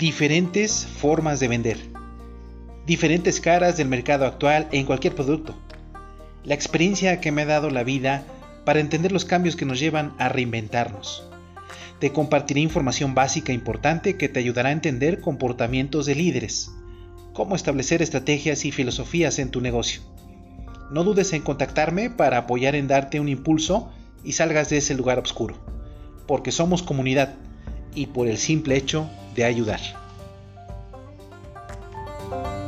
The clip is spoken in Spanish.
diferentes formas de vender, diferentes caras del mercado actual en cualquier producto, la experiencia que me ha dado la vida para entender los cambios que nos llevan a reinventarnos. Te compartiré información básica importante que te ayudará a entender comportamientos de líderes, cómo establecer estrategias y filosofías en tu negocio. No dudes en contactarme para apoyar en darte un impulso y salgas de ese lugar oscuro, porque somos comunidad y por el simple hecho de ayudar. thank you